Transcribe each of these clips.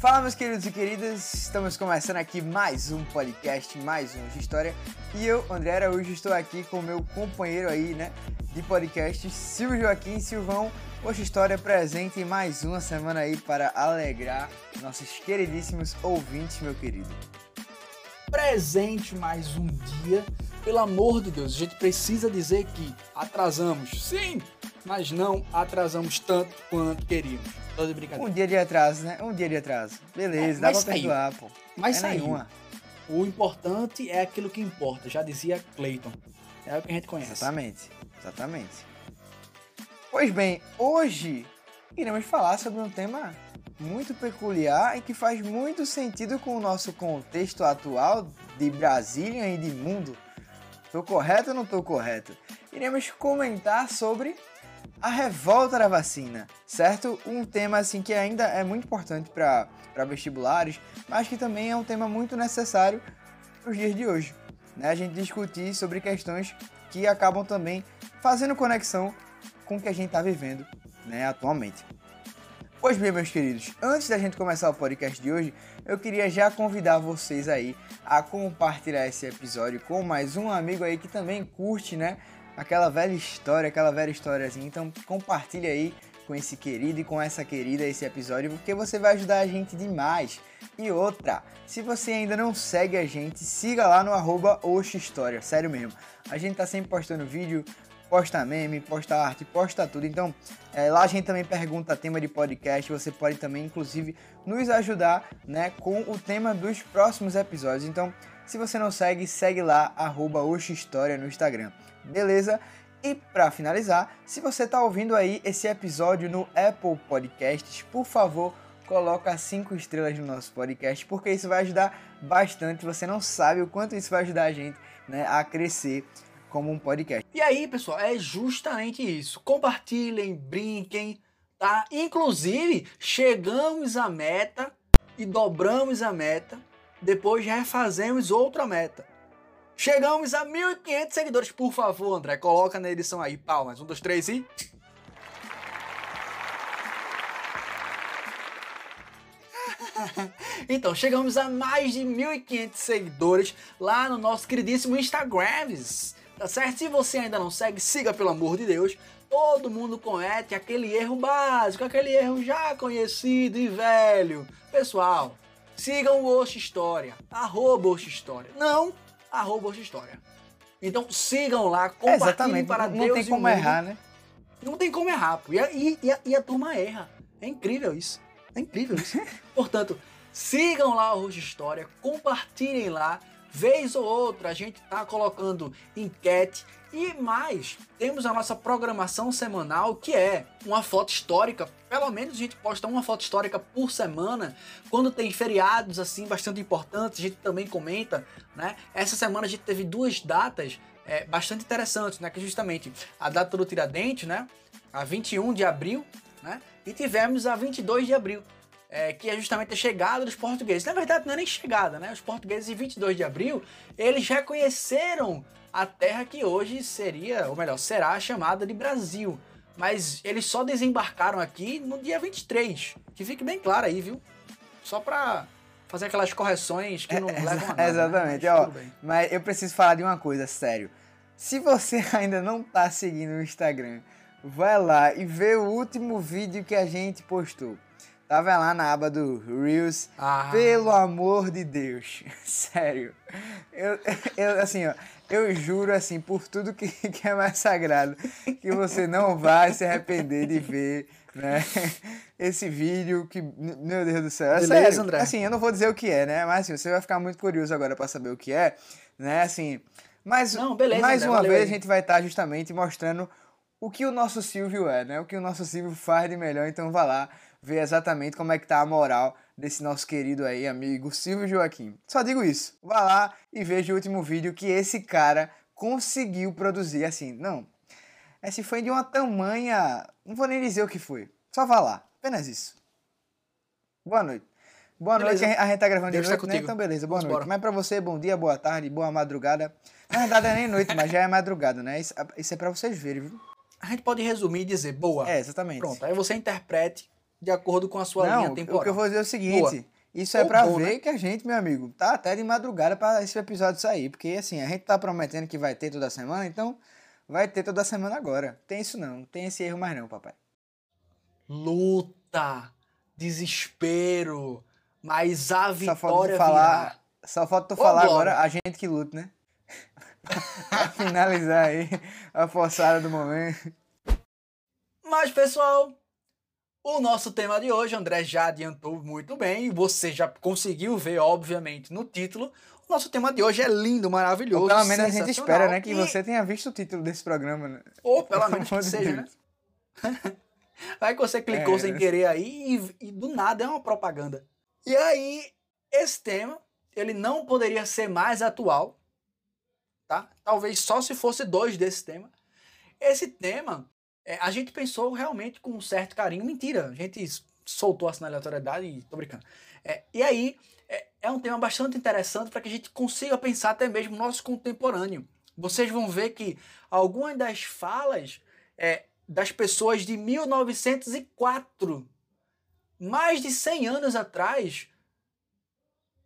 Fala, meus queridos e queridas, estamos começando aqui mais um podcast, mais um de história. E eu, André Araújo, estou aqui com meu companheiro aí, né, de podcast, Silvio Joaquim Silvão. Hoje História presente em mais uma semana aí para alegrar nossos queridíssimos ouvintes, meu querido. Presente mais um dia, pelo amor de Deus, a gente precisa dizer que atrasamos, sim, mas não atrasamos tanto quanto queríamos. Tô de brincadeira. Um dia de atraso, né? Um dia de atraso. Beleza, É, dá mas pra saiu. perdoar, pô. Mas é saiu. nenhuma. O importante é aquilo que importa, já dizia Clayton. É o que a gente conhece. Exatamente, exatamente. Pois bem, hoje iremos falar sobre um tema muito peculiar e que faz muito sentido com o nosso contexto atual de Brasília e de mundo. Tô correto ou não tô correto? Iremos comentar sobre a revolta da vacina, certo? Um tema assim que ainda é muito importante para vestibulares, mas que também é um tema muito necessário para os dias de hoje. Né? A gente discutir sobre questões que acabam também fazendo conexão com o que a gente está vivendo né, atualmente. Pois bem, meus queridos, antes da gente começar o podcast de hoje, eu queria já convidar vocês aí a compartilhar esse episódio com mais um amigo aí que também curte, né? Aquela velha história, aquela velha historiazinha. Então compartilha aí com esse querido e com essa querida esse episódio, porque você vai ajudar a gente demais. E outra, se você ainda não segue a gente, siga lá no arroba História, sério mesmo. A gente tá sempre postando vídeo, posta meme, posta arte, posta tudo. Então, é, lá a gente também pergunta tema de podcast. Você pode também, inclusive, nos ajudar né, com o tema dos próximos episódios. Então, se você não segue, segue lá, arroba História no Instagram. Beleza? E para finalizar, se você está ouvindo aí esse episódio no Apple Podcasts, por favor, coloca cinco estrelas no nosso podcast, porque isso vai ajudar bastante. Você não sabe o quanto isso vai ajudar a gente né, a crescer como um podcast. E aí, pessoal, é justamente isso. Compartilhem, brinquem, tá? Inclusive, chegamos à meta e dobramos a meta. Depois refazemos outra meta. Chegamos a 1.500 seguidores. Por favor, André, coloca na edição aí. Palmas. Um, dois, três e... Então, chegamos a mais de 1.500 seguidores lá no nosso queridíssimo Instagram, tá certo? Se você ainda não segue, siga pelo amor de Deus. Todo mundo comete aquele erro básico, aquele erro já conhecido e velho. Pessoal, sigam o Oxe História, arroba História, não arroba Oxe História. Então sigam lá, É, compartilhem exatamente, para não, Deus não tem como mundo. errar, né? Não tem como errar, pô. E a, e- a- e a turma erra. É incrível isso. É incrível isso. Portanto, sigam lá o Roxo História, compartilhem lá. Vez ou outra a gente tá colocando enquete. E mais, temos a nossa programação semanal, que é uma foto histórica. Pelo menos a gente posta uma foto histórica por semana. Quando tem feriados assim bastante importantes, a gente também comenta, né? Essa semana a gente teve duas datas é, bastante interessantes, né? Que justamente a data do Tiradentes, né? A 21 de abril, né? E tivemos a 22 de abril, é, que é justamente a chegada dos portugueses. Na verdade, não é nem chegada, né? Os portugueses em 22 de abril, eles reconheceram a terra que hoje seria, ou melhor, será chamada de Brasil. Mas eles só desembarcaram aqui no dia 23. Que fique bem claro aí, viu? Só pra fazer aquelas correções que não levam a nada. né? Exatamente, Mas ó. Mas eu preciso falar de uma coisa, sério. Se você ainda não tá seguindo o Instagram, vai lá e vê o último vídeo que a gente postou. Tava lá na aba do Reels. Ah. Pelo amor de Deus, sério. Eu, eu assim, ó, eu juro assim por tudo que, que é mais sagrado que você não vai se arrepender de ver, né? Esse vídeo que, meu Deus do céu, é Beleza, sério. André? Assim, eu não vou dizer o que é, né? Mas assim, você vai ficar muito curioso agora pra saber o que é, né? Assim, mas Não, beleza, mais André, uma vez aí. a gente vai estar justamente mostrando o que o nosso Silvio é, né? O que o nosso Silvio faz de melhor. Então vá lá ver exatamente como é que tá a moral desse nosso querido aí amigo Silvio Joaquim. Só digo isso. Vá lá e veja o último vídeo que esse cara conseguiu produzir. Assim, não. Esse foi de uma tamanha. Não vou nem dizer o que foi. Só vá lá. Apenas isso. Boa noite. Boa Beleza. noite, a gente tá gravando Deus de tá noite, né? contigo. Então beleza, boa Vamos noite. embora. Mas pra você, bom dia, boa tarde, boa madrugada. Na verdade é nem noite, mas já é madrugada, né? Isso, isso é pra vocês verem, viu? A gente pode resumir e dizer boa. É, exatamente. Pronto, aí você interprete de acordo com a sua Não, linha temporal. o que eu vou dizer é o seguinte. Boa. Isso é bom, ver né? que a gente, meu amigo, tá até de madrugada pra esse episódio sair. Porque, assim, a gente tá prometendo que vai ter toda semana, então vai ter toda semana agora. Tem isso não, não tem esse erro mais não, papai. Luta, desespero, mas a Só falta vitória falar, virá. só falta tu Ô, falar Glória. agora a gente que luta, né? pra finalizar aí a forçada do momento. Mas, pessoal, o nosso tema de hoje, André já adiantou muito bem, e você já conseguiu ver, obviamente, no título. O nosso tema de hoje é lindo, maravilhoso. Ou pelo menos a gente espera, né, que e- você tenha visto o título desse programa, né? Ou pelo menos que seja, né? Vai que você clicou É. sem querer aí e, e do nada é uma propaganda. E aí, esse tema, ele não poderia ser mais atual, tá? Talvez só se fosse dois desse tema. Esse tema, é, a gente pensou realmente com um certo carinho. Mentira, a gente soltou na aleatoriedade e tô brincando. É, e aí, é, é um tema bastante interessante para que a gente consiga pensar até mesmo no nosso contemporâneo. Vocês vão ver que algumas das falas é, das pessoas de 1904, mais de 100 anos atrás,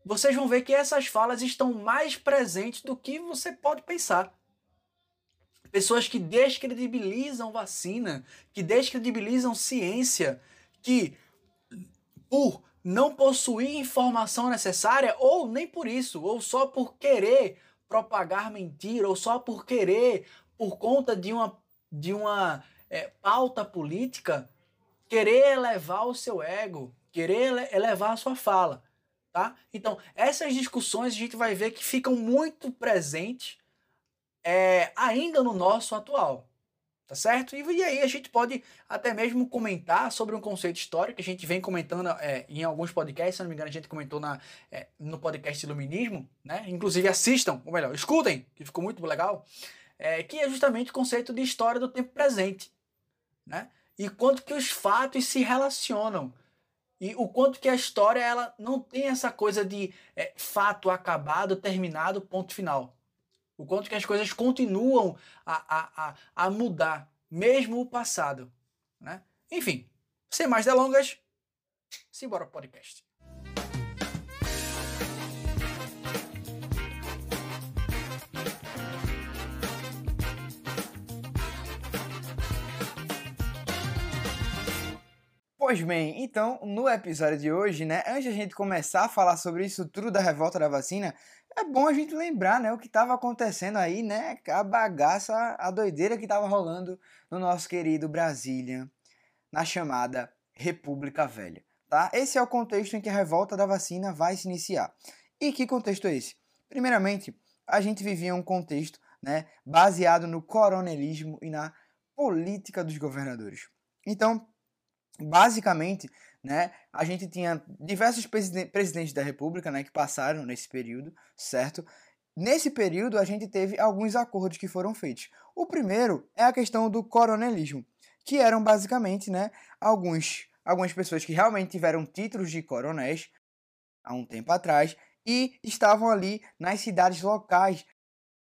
vocês vão ver que essas falas estão mais presentes do que você pode pensar. Pessoas que descredibilizam vacina, que descredibilizam ciência, que por não possuir informação necessária, ou nem por isso, ou só por querer propagar mentira, ou só por querer, por conta de uma, de uma é, pauta política, querer elevar o seu ego, querer ele- elevar a sua fala. Tá? Então, essas discussões a gente vai ver que ficam muito presentes é, ainda no nosso atual. Tá certo? E, e aí a gente pode até mesmo comentar sobre um conceito histórico que a gente vem comentando é, em alguns podcasts, se não me engano, a gente comentou na, é, no podcast Iluminismo, né? Inclusive assistam, ou melhor, escutem, que ficou muito legal, é, que é justamente o conceito de história do tempo presente, né? E quanto que os fatos se relacionam. E o quanto que a história ela não tem essa coisa de é, fato acabado, terminado, ponto final. O quanto que as coisas continuam a, a, a, mudar, mesmo o passado. Né? Enfim, sem mais delongas, simbora pro podcast. Pois bem, então, no episódio de hoje, né, antes de a gente começar a falar sobre isso tudo da revolta da vacina, é bom a gente lembrar, né, o que estava acontecendo aí, né, a bagaça, a doideira que estava rolando no nosso querido Brasília, na chamada República Velha, tá? Esse é o contexto em que a revolta da vacina vai se iniciar. E que contexto é esse? Primeiramente, a gente vivia um contexto, né, baseado no coronelismo e na política dos governadores. Então, basicamente, né, a gente tinha diversos presiden- presidentes da República, né, que passaram nesse período, certo? Nesse período, a gente teve alguns acordos que foram feitos. O primeiro é a questão do coronelismo, que eram basicamente, né, alguns, algumas pessoas que realmente tiveram títulos de coronéis há um tempo atrás e estavam ali nas cidades locais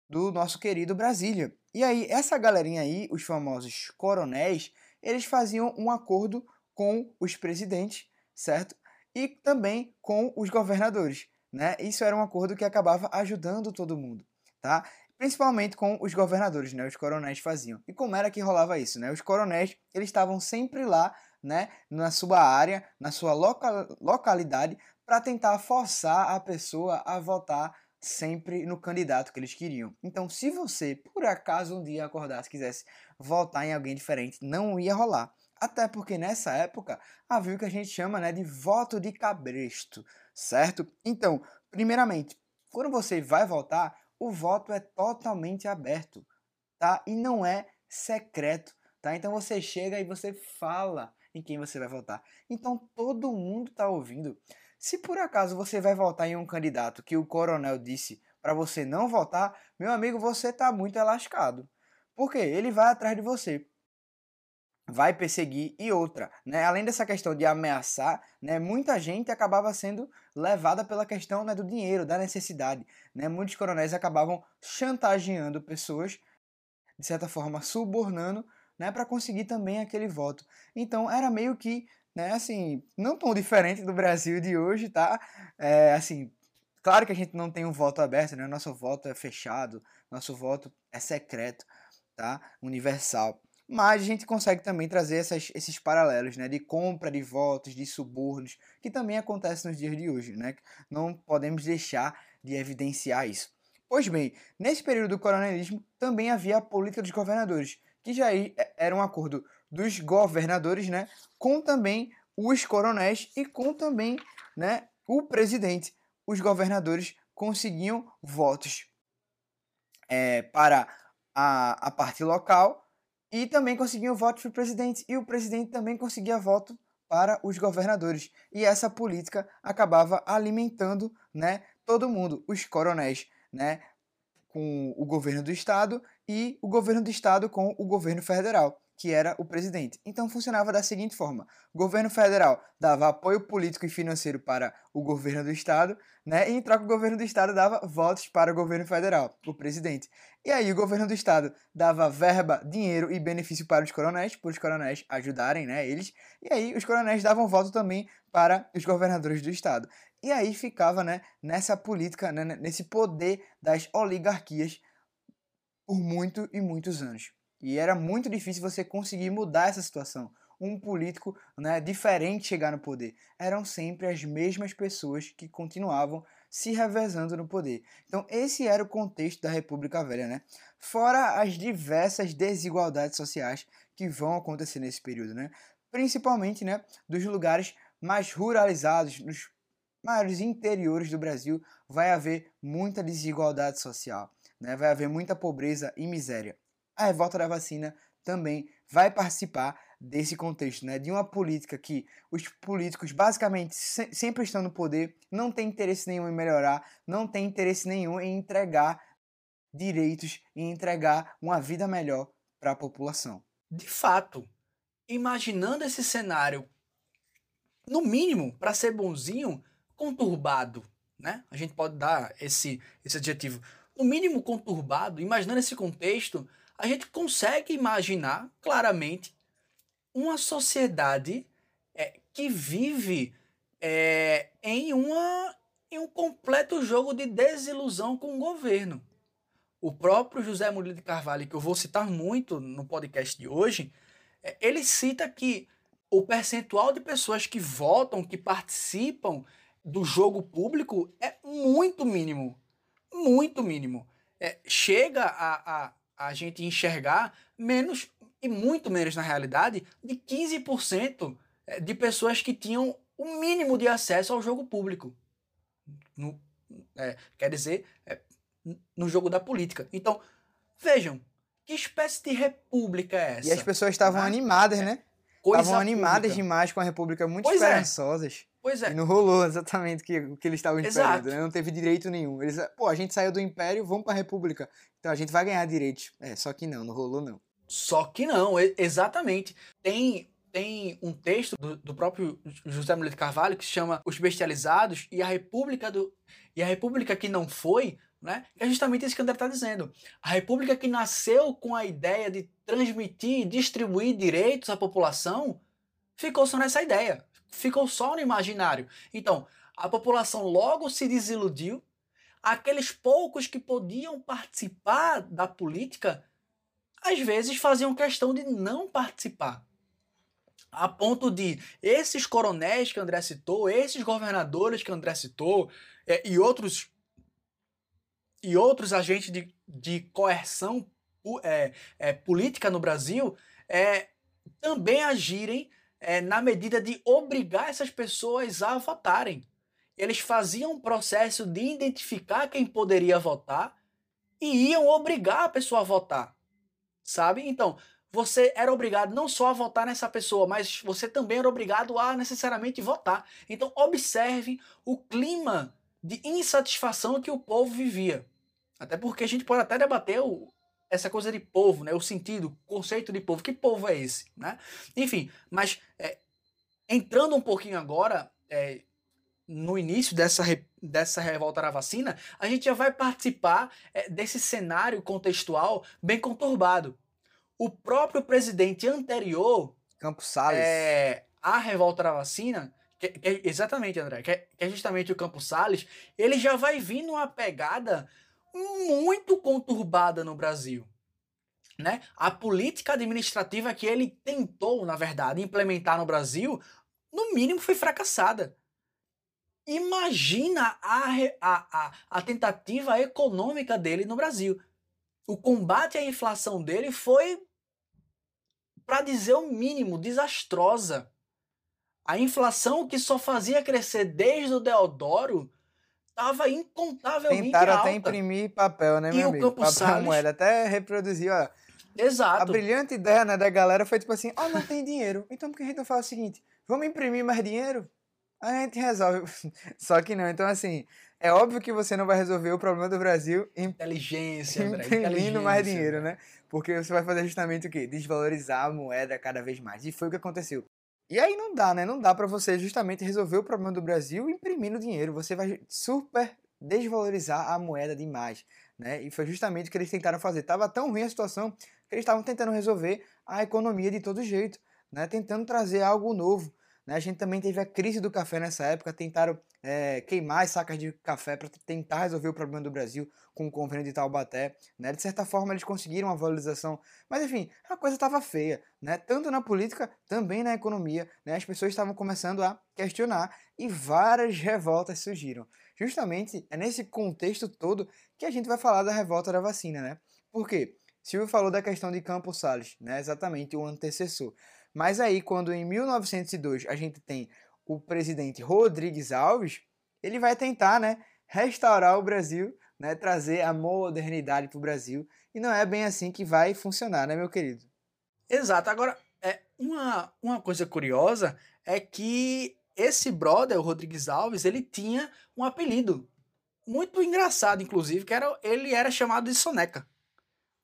do nosso querido Brasília. E aí, essa galerinha aí, os famosos coronéis, eles faziam um acordo com os presidentes, certo? E também com os governadores, né? Isso era um acordo que acabava ajudando todo mundo, tá? Principalmente com os governadores, né? Os coronéis faziam. E como era que rolava isso, né? Os coronéis, eles estavam sempre lá, né? Na sua área, na sua loca localidade, para tentar forçar a pessoa a votar sempre no candidato que eles queriam. Então, se você, por acaso, um dia acordasse e quisesse votar em alguém diferente, não ia rolar. Até porque nessa época havia o que a gente chama né, de voto de cabresto, certo? Então, primeiramente, quando você vai votar, o voto é totalmente aberto, tá? E não é secreto, tá? Então você chega e você fala em quem você vai votar. Então todo mundo tá ouvindo. Se por acaso você vai votar em um candidato que o coronel disse para você não votar, meu amigo, você tá muito lascado. Porque ele vai atrás de você. Vai perseguir e outra, né? Além dessa questão de ameaçar, né? Muita gente acabava sendo levada pela questão né, do dinheiro, da necessidade, né? Muitos coronéis acabavam chantageando pessoas, de certa forma subornando, né? Para conseguir também aquele voto. Então era meio que né? Assim, não tão diferente do Brasil de hoje, tá? É, assim, claro que a gente não tem um voto aberto, né? Nosso voto é fechado, nosso voto é secreto, tá? Universal. Mas a gente consegue também trazer essas, esses paralelos, né? De compra de votos, de subornos, que também acontece nos dias de hoje, né? Não podemos deixar de evidenciar isso. Pois bem, nesse período do coronelismo também havia a política dos governadores, que já era um acordo dos governadores, né, com também os coronéis e com também, né, o presidente. Os governadores conseguiam votos é, para a, a parte local e também conseguiam votos para o presidente e o presidente também conseguia voto para os governadores. E essa política acabava alimentando, né, todo mundo, os coronéis, né, com o governo do estado e o governo do estado com o governo federal que era o presidente. Então funcionava da seguinte forma: o governo federal dava apoio político e financeiro para o governo do estado, né? E em troca o governo do estado dava votos para o governo federal, o presidente. E aí o governo do estado dava verba, dinheiro e benefício para os coronéis, para os coronéis ajudarem, né, eles. E aí os coronéis davam voto também para os governadores do estado. E aí ficava, né, nessa política, né, nesse poder das oligarquias por muito e muitos anos. E era muito difícil você conseguir mudar essa situação. Um político né, diferente chegar no poder. Eram sempre as mesmas pessoas que continuavam se revezando no poder. Então, esse era o contexto da República Velha, né? Fora as diversas desigualdades sociais que vão acontecer nesse período, né? Principalmente, né, dos lugares mais ruralizados, nos maiores interiores do Brasil, vai haver muita desigualdade social, né? Vai haver muita pobreza e miséria a revolta da vacina também vai participar desse contexto, né? De uma política que os políticos basicamente se sempre estão no poder, não tem interesse nenhum em melhorar, não tem interesse nenhum em entregar direitos e entregar uma vida melhor para a população. De fato, imaginando esse cenário, no mínimo, para ser bonzinho, conturbado, né? A gente pode dar esse, esse adjetivo. No mínimo conturbado, imaginando esse contexto, a gente consegue imaginar claramente uma sociedade é, que vive é, em, uma, em um completo jogo de desilusão com o governo. O próprio José Murilo de Carvalho, que eu vou citar muito no podcast de hoje, é, ele cita que o percentual de pessoas que votam, que participam do jogo público é muito mínimo. Muito mínimo. É, chega a, a, a gente enxergar menos, e muito menos na realidade, de 15% eh, de pessoas que tinham o mínimo de acesso ao jogo público. No, é, quer dizer, é, no jogo da política. Então, vejam, que espécie de república é essa? E as pessoas estavam ah, animadas, né? Estavam animadas pública. demais com a república, muito pois esperançosas. É. Pois é. E não rolou exatamente o que, que eles estavam esperando, né? Não teve direito nenhum. Eles, pô, a gente saiu do império, vamos pra república. Então a gente vai ganhar direitos. É, só que não, não rolou não. Só que não, exatamente. Tem tem um texto do, do próprio José Murilo de Carvalho que se chama Os Bestializados e a República do e a República que não foi, né? É justamente isso que o André está dizendo. A República que nasceu com a ideia de transmitir e distribuir direitos à população ficou só nessa ideia ficou só no imaginário. Então, a população logo se desiludiu. Aqueles poucos que podiam participar da política, às vezes faziam questão de não participar. A ponto de esses coronéis que André citou, esses governadores que André citou, é, e outros e outros agentes de, de coerção é, é, política no Brasil é, também agirem é, na medida de obrigar essas pessoas a votarem. Eles faziam um processo de identificar quem poderia votar e iam obrigar a pessoa a votar. Sabe? Então, você era obrigado não só a votar nessa pessoa, mas você também era obrigado a necessariamente votar. Então, observe o clima de insatisfação que o povo vivia. Até porque a gente pode até debater o, essa coisa de povo, né? O sentido, o conceito de povo. Que povo é esse, né? Enfim, mas é, entrando um pouquinho agora é, no início dessa, dessa revolta da vacina, a gente já vai participar é, desse cenário contextual bem conturbado. O próprio presidente anterior, Campos Salles, é, a revolta da vacina, que, que exatamente, André, que é, que é justamente o Campos Salles, ele já vai vir numa pegada muito conturbada no Brasil. Né? A política administrativa que ele tentou, na verdade, implementar no Brasil, no mínimo foi fracassada. Imagina a, a, a, a tentativa econômica dele no Brasil. O combate à inflação dele foi, para dizer o mínimo, desastrosa. A inflação que só fazia crescer desde o Deodoro estava incontavelmente Tentaram alta. até imprimir papel, né, E meu o amigo? Campos papel Salles- moeda, até reproduzir, ó. A Exato. brilhante ideia né, da galera foi tipo assim, ó, não tem dinheiro. Então por que a gente não faz o seguinte? Vamos imprimir mais dinheiro? A gente resolve. Só que não. Então, assim, é óbvio que você não vai resolver o problema do Brasil Inteligência, imprimindo mais dinheiro, né? Porque você vai fazer justamente o quê? Desvalorizar a moeda cada vez mais. E foi o que aconteceu. E aí não dá, né? Não dá pra você justamente resolver o problema do Brasil imprimindo dinheiro. Você vai super desvalorizar a moeda demais, né? E foi justamente o que eles tentaram fazer. Tava tão ruim a situação que eles estavam tentando resolver a economia de todo jeito, né? Tentando trazer algo novo. Né? A gente também teve a crise do café nessa época, tentaram é, queimar as sacas de café para tentar resolver o problema do Brasil com o convênio de Taubaté. Né? De certa forma, eles conseguiram uma valorização, mas enfim, a coisa estava feia, né? tanto na política, também na economia. Né? As pessoas estavam começando a questionar e várias revoltas surgiram. Justamente é nesse contexto todo que a gente vai falar da revolta da vacina. Né? Por quê? Silvio falou da questão de Campos Salles, né? exatamente o antecessor. Mas aí, quando em 1902 a gente tem o presidente Rodrigues Alves, ele vai tentar, né, restaurar o Brasil, né, trazer a modernidade para o Brasil. E não é bem assim que vai funcionar, né, meu querido? Exato. Agora, é, uma, uma coisa curiosa é que esse brother, o Rodrigues Alves, ele tinha um apelido muito engraçado, inclusive, que era, ele era chamado de Soneca.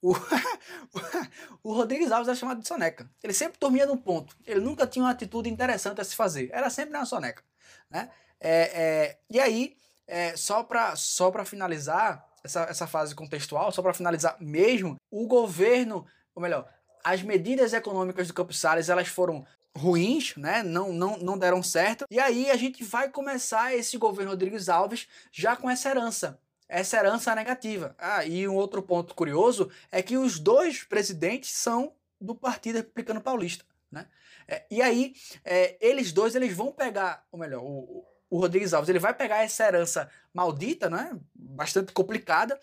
O, o Rodrigues Alves era chamado de Soneca. Ele sempre dormia num ponto. Ele nunca tinha uma atitude interessante a se fazer. Era sempre na Soneca. Né? É, é, e aí, é, só para só finalizar essa, essa fase contextual, só para finalizar mesmo, o governo, ou melhor, as medidas econômicas do Campos Salles elas foram ruins, né? Não, não, não deram certo. E aí a gente vai começar esse governo Rodrigues Alves já com essa herança. Essa herança negativa. Ah, e um outro ponto curioso é que os dois presidentes são do Partido Republicano Paulista, né? É, e aí, é, eles dois eles vão pegar, ou melhor, o, o Rodrigues Alves ele vai pegar essa herança maldita, né? Bastante complicada,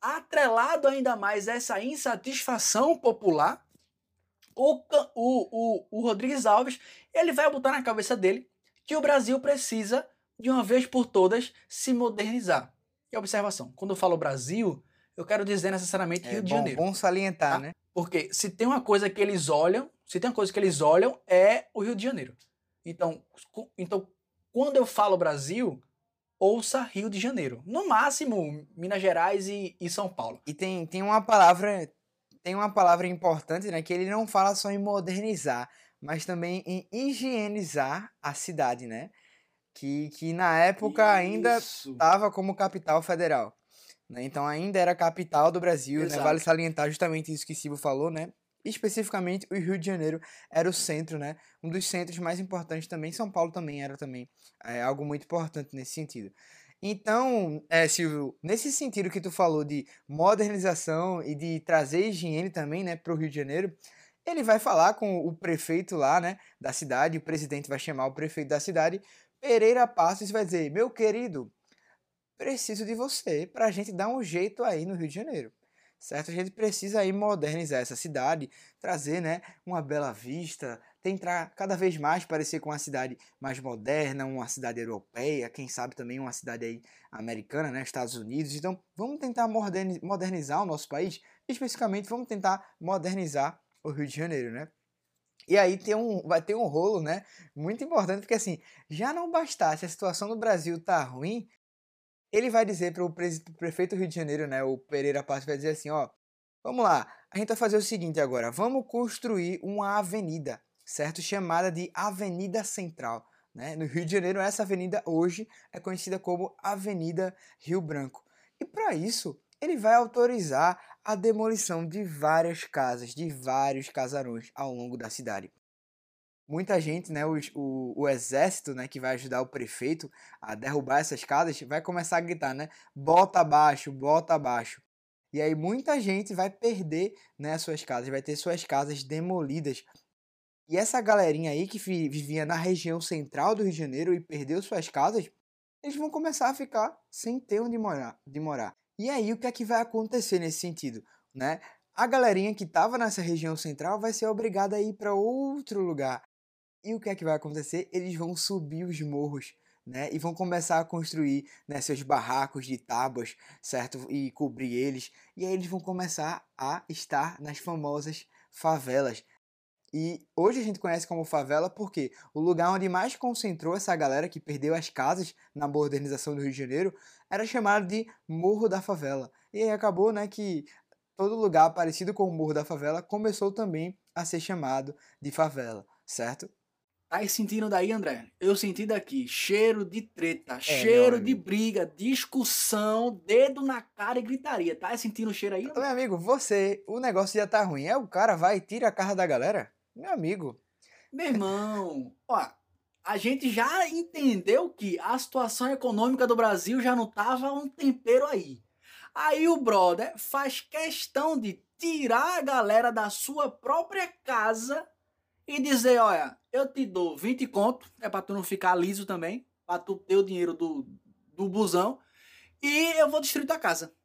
atrelado ainda mais a essa insatisfação popular, o, o, o, o Rodrigues Alves ele vai botar na cabeça dele que o Brasil precisa, de uma vez por todas, se modernizar. E observação, quando eu falo Brasil, eu quero dizer necessariamente É Rio de bom, Janeiro. bom salientar, Tá? né? Porque se tem uma coisa que eles olham, se tem uma coisa que eles olham, é o Rio de Janeiro. Então, então quando eu falo Brasil, ouça Rio de Janeiro. No máximo, Minas Gerais e, e São Paulo. E tem, tem uma palavra, tem uma palavra importante, né? Que ele não fala só em modernizar, mas também em higienizar a cidade, né? Que, que na época ainda Isso. estava como capital federal. Né? Então ainda era capital do Brasil, né? Vale salientar justamente isso que Silvio falou, né? Especificamente o Rio de Janeiro era o centro, né? Um dos centros mais importantes também. São Paulo também era também é, algo muito importante nesse sentido. Então, é, Silvio, nesse sentido que tu falou de modernização e de trazer higiene também, né, para o Rio de Janeiro, ele vai falar com o prefeito lá, né, da cidade, o presidente vai chamar o prefeito da cidade, Pereira Passos, vai dizer, meu querido, preciso de você para a gente dar um jeito aí no Rio de Janeiro. Certo? A gente precisa aí modernizar essa cidade, trazer, né, uma bela vista, tentar cada vez mais parecer com uma cidade mais moderna, uma cidade europeia, quem sabe também uma cidade aí americana, né, Estados Unidos. Então, vamos tentar moderni- modernizar o nosso país, especificamente vamos tentar modernizar o Rio de Janeiro, né? E aí tem um, vai ter um rolo, né, muito importante, porque assim, já não bastasse a situação do Brasil tá ruim, ele vai dizer para o prefeito do Rio de Janeiro, né, o Pereira Passos, vai dizer assim, ó, vamos lá, a gente vai fazer o seguinte agora, vamos construir uma avenida, certo? Chamada de Avenida Central, né? No Rio de Janeiro, essa avenida hoje é conhecida como Avenida Rio Branco. E para isso, ele vai autorizar a demolição de várias casas, de vários casarões ao longo da cidade. muita gente, né, o, o, o, exército, né, que vai ajudar o prefeito a derrubar essas casas, vai começar a gritar, né, bota abaixo, bota abaixo. E aí muita gente vai perder, né, suas casas, vai ter suas casas demolidas. E essa galerinha aí que vivia na região central do Rio de Janeiro e perdeu suas casas, eles vão começar a ficar sem ter onde morar, de morar. E aí o que é que vai acontecer nesse sentido, né? A galerinha que estava nessa região central vai ser obrigada a ir para outro lugar. E o que é que vai acontecer? Eles vão subir os morros, né? E vão começar a construir né, seus barracos de tábuas, certo? E cobrir eles. E aí eles vão começar a estar nas famosas favelas. E hoje a gente conhece como favela porque o lugar onde mais concentrou essa galera que perdeu as casas na modernização do Rio de Janeiro era chamado de Morro da Favela. E aí acabou, né, que todo lugar parecido com o Morro da Favela começou também a ser chamado de favela, certo? Tá sentindo daí, André? Eu senti daqui cheiro de treta, é, cheiro de briga, discussão, dedo na cara e gritaria. Tá sentindo o cheiro aí? Meu amigo, você, o negócio já tá ruim. É o cara vai e tira a carro da galera? Meu amigo. Meu irmão, ó, a gente já entendeu que a situação econômica do Brasil já não tava um tempero aí. Aí o brother faz questão de tirar a galera da sua própria casa e dizer, olha, eu te dou 20 conto, é para tu não ficar liso também, para tu ter o dinheiro do, do busão, e eu vou destruir tua casa.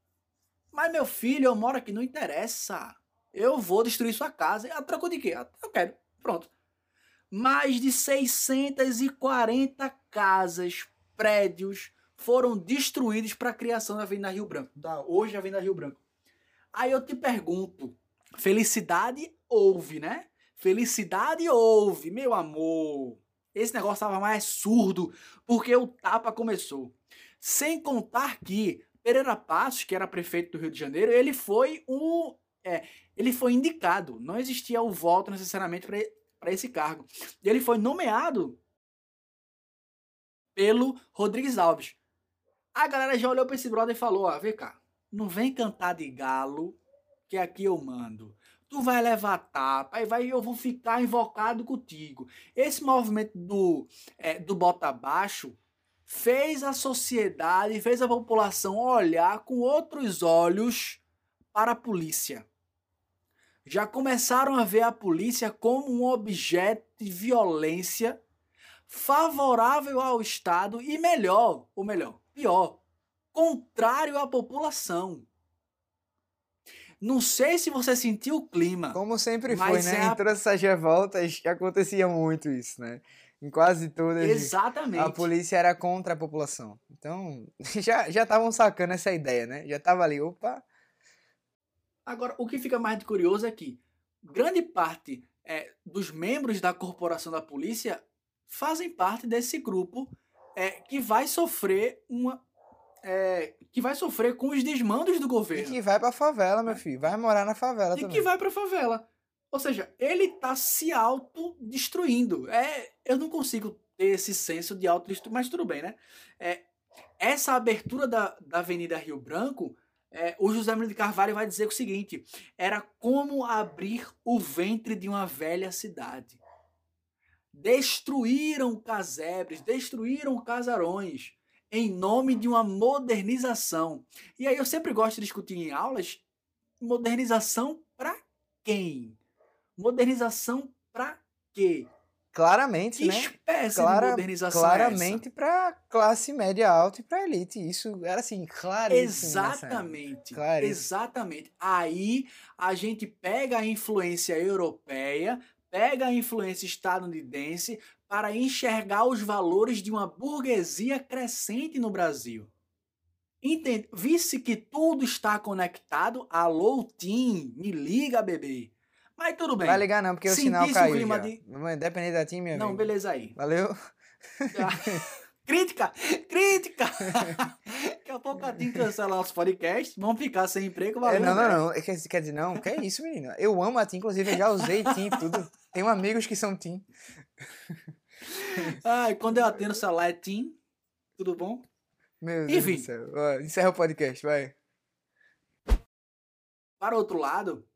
Mas meu filho, eu moro aqui, não interessa. Eu vou destruir sua casa. A troco de quê? Eu quero. Pronto. Mais de 640 casas, prédios foram destruídos para a criação da Avenida Rio Branco. Da hoje Avenida Rio Branco. Aí eu te pergunto, felicidade houve, né? Felicidade houve, meu amor. Esse negócio estava mais surdo porque o tapa começou. Sem contar que Pereira Passos, que era prefeito do Rio de Janeiro, ele foi um, é, ele foi indicado. Não existia o voto necessariamente para esse cargo. E ele foi nomeado pelo Rodrigues Alves. A galera já olhou para esse brother e falou: ó, vem cá, não vem cantar de galo, que aqui eu mando tu vai levar tapa, aí vai, eu vou ficar invocado contigo. Esse movimento do, é, do bota abaixo fez a sociedade, fez a população olhar com outros olhos para a polícia. Já começaram a ver a polícia como um objeto de violência favorável ao Estado e melhor, ou melhor, pior, contrário à população. Não sei se você sentiu o clima. Como sempre foi, né? É a... Em todas essas revoltas acontecia muito isso, né? Em quase todas. Exatamente. A polícia era contra a população. Então, já já estavam sacando essa ideia, né? Já tava ali, opa. Agora, o que fica mais curioso é que grande parte é, dos membros da corporação da polícia fazem parte desse grupo é, que vai sofrer uma, é, que vai sofrer com os desmandos do governo. E que vai pra favela, meu filho. Vai morar na favela e também. E que vai pra favela. Ou seja, ele tá se autodestruindo. É, eu não consigo ter esse senso de autodestruição, mas tudo bem, né? É, essa abertura da, da Avenida Rio Branco, é, o José Menino de Carvalho vai dizer o seguinte: era como abrir o ventre de uma velha cidade. Destruíram casebres, destruíram casarões em nome de uma modernização. E aí eu sempre gosto de discutir em aulas modernização para quem? Modernização para quê? Claramente, que né? Clara, de modernização é Claramente é para classe média alta e para elite. Isso era assim, claro. Exatamente. Exatamente. Aí a gente pega a influência europeia, pega a influência estadunidense para enxergar os valores de uma burguesia crescente no Brasil. Entende? Visse que tudo está conectado, alô, Tim, me liga, bebê. Mas tudo bem. Vai ligar não, porque o sinal caiu clima já. De... Independente da Tim, meu Não, beleza aí. Valeu. crítica! Crítica! Daqui a pouco a Tim cancela nosso podcast, vamos ficar sem emprego, valeu. É, não, não, não. Quer, quer dizer, não, que é isso, menino. Eu amo a Tim, inclusive eu já usei Tim tudo. Tenho amigos que são Tim. Ai, quando eu atendo o celular é Tim, tudo bom? Meu Deus Enfim. do céu. Encerra o podcast, vai. Para outro lado,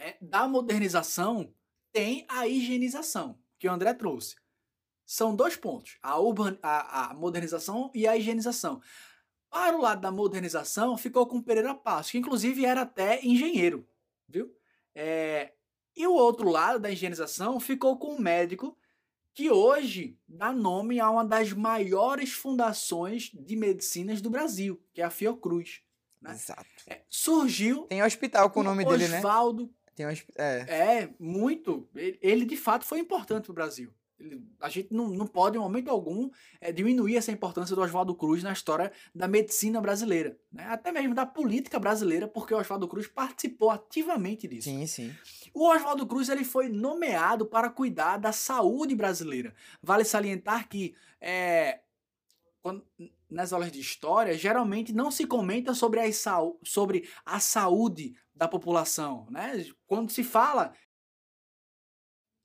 é, da modernização tem a higienização, que o André trouxe. São dois pontos: a, urban, a, a modernização e a higienização. Para o lado da modernização, ficou com Pereira Passos, que inclusive era até engenheiro, viu? É, e o outro lado da higienização ficou com um médico que hoje dá nome a uma das maiores fundações de medicinas do Brasil, que é a Fiocruz. Né? Exato. É, surgiu. Tem hospital com o nome dele, né? Oswaldo. Tem um, é. é, muito. Ele, ele de fato foi importante para o Brasil. Ele, a gente não, não pode, em momento algum, é, diminuir essa importância do Oswaldo Cruz na história da medicina brasileira. Né? Até mesmo da política brasileira, porque o Oswaldo Cruz participou ativamente disso. Sim, sim. O Oswaldo Cruz ele foi nomeado para cuidar da saúde brasileira. Vale salientar que é, quando, nas aulas de história, geralmente não se comenta sobre a, sobre a saúde da população. Né? Quando se fala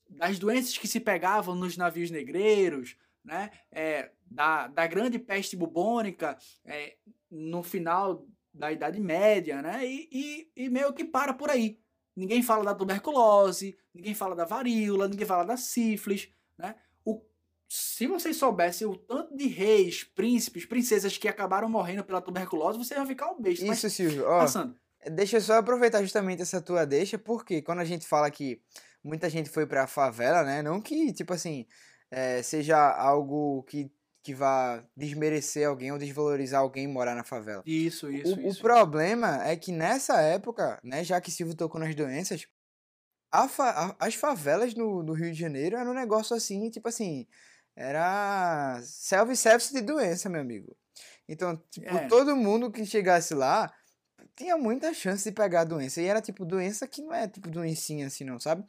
das doenças que se pegavam nos navios negreiros, né? É, da, da grande peste bubônica é, no final da Idade Média, né? E, e, e, meio que para por aí. Ninguém fala da tuberculose, ninguém fala da varíola, ninguém fala da sífilis, né? O, se vocês soubessem o tanto de reis, príncipes, princesas que acabaram morrendo pela tuberculose, vocês vão ficar um beijo. Isso, Silvio. Ó, passando. Deixa eu só aproveitar justamente essa tua deixa, porque quando a gente fala que muita gente foi pra favela, né? Não que, tipo assim, é, seja algo que, que vá desmerecer alguém ou desvalorizar alguém morar na favela. Isso, isso, o, isso. O problema é que nessa época, né, já que Silvio tocou nas doenças, fa as favelas no, no Rio de Janeiro era um negócio assim, tipo assim, era self-service de doença, meu amigo. Então, tipo, é. todo mundo que chegasse lá tinha muita chance de pegar a doença. E era tipo doença que não é tipo doencinha assim, não, sabe?